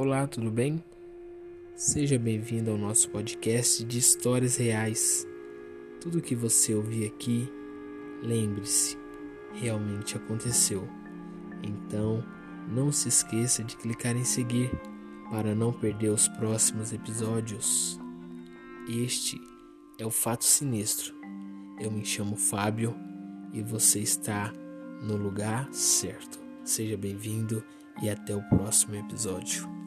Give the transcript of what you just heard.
Olá, tudo bem? Seja bem-vindo ao nosso podcast de histórias reais. Tudo o que você ouvir aqui, lembre-se, realmente aconteceu. Então, não se esqueça de clicar em seguir para não perder os próximos episódios. Este é o Fato Sinistro. Eu me chamo Fábio e você está no lugar certo. Seja bem-vindo e até o próximo episódio.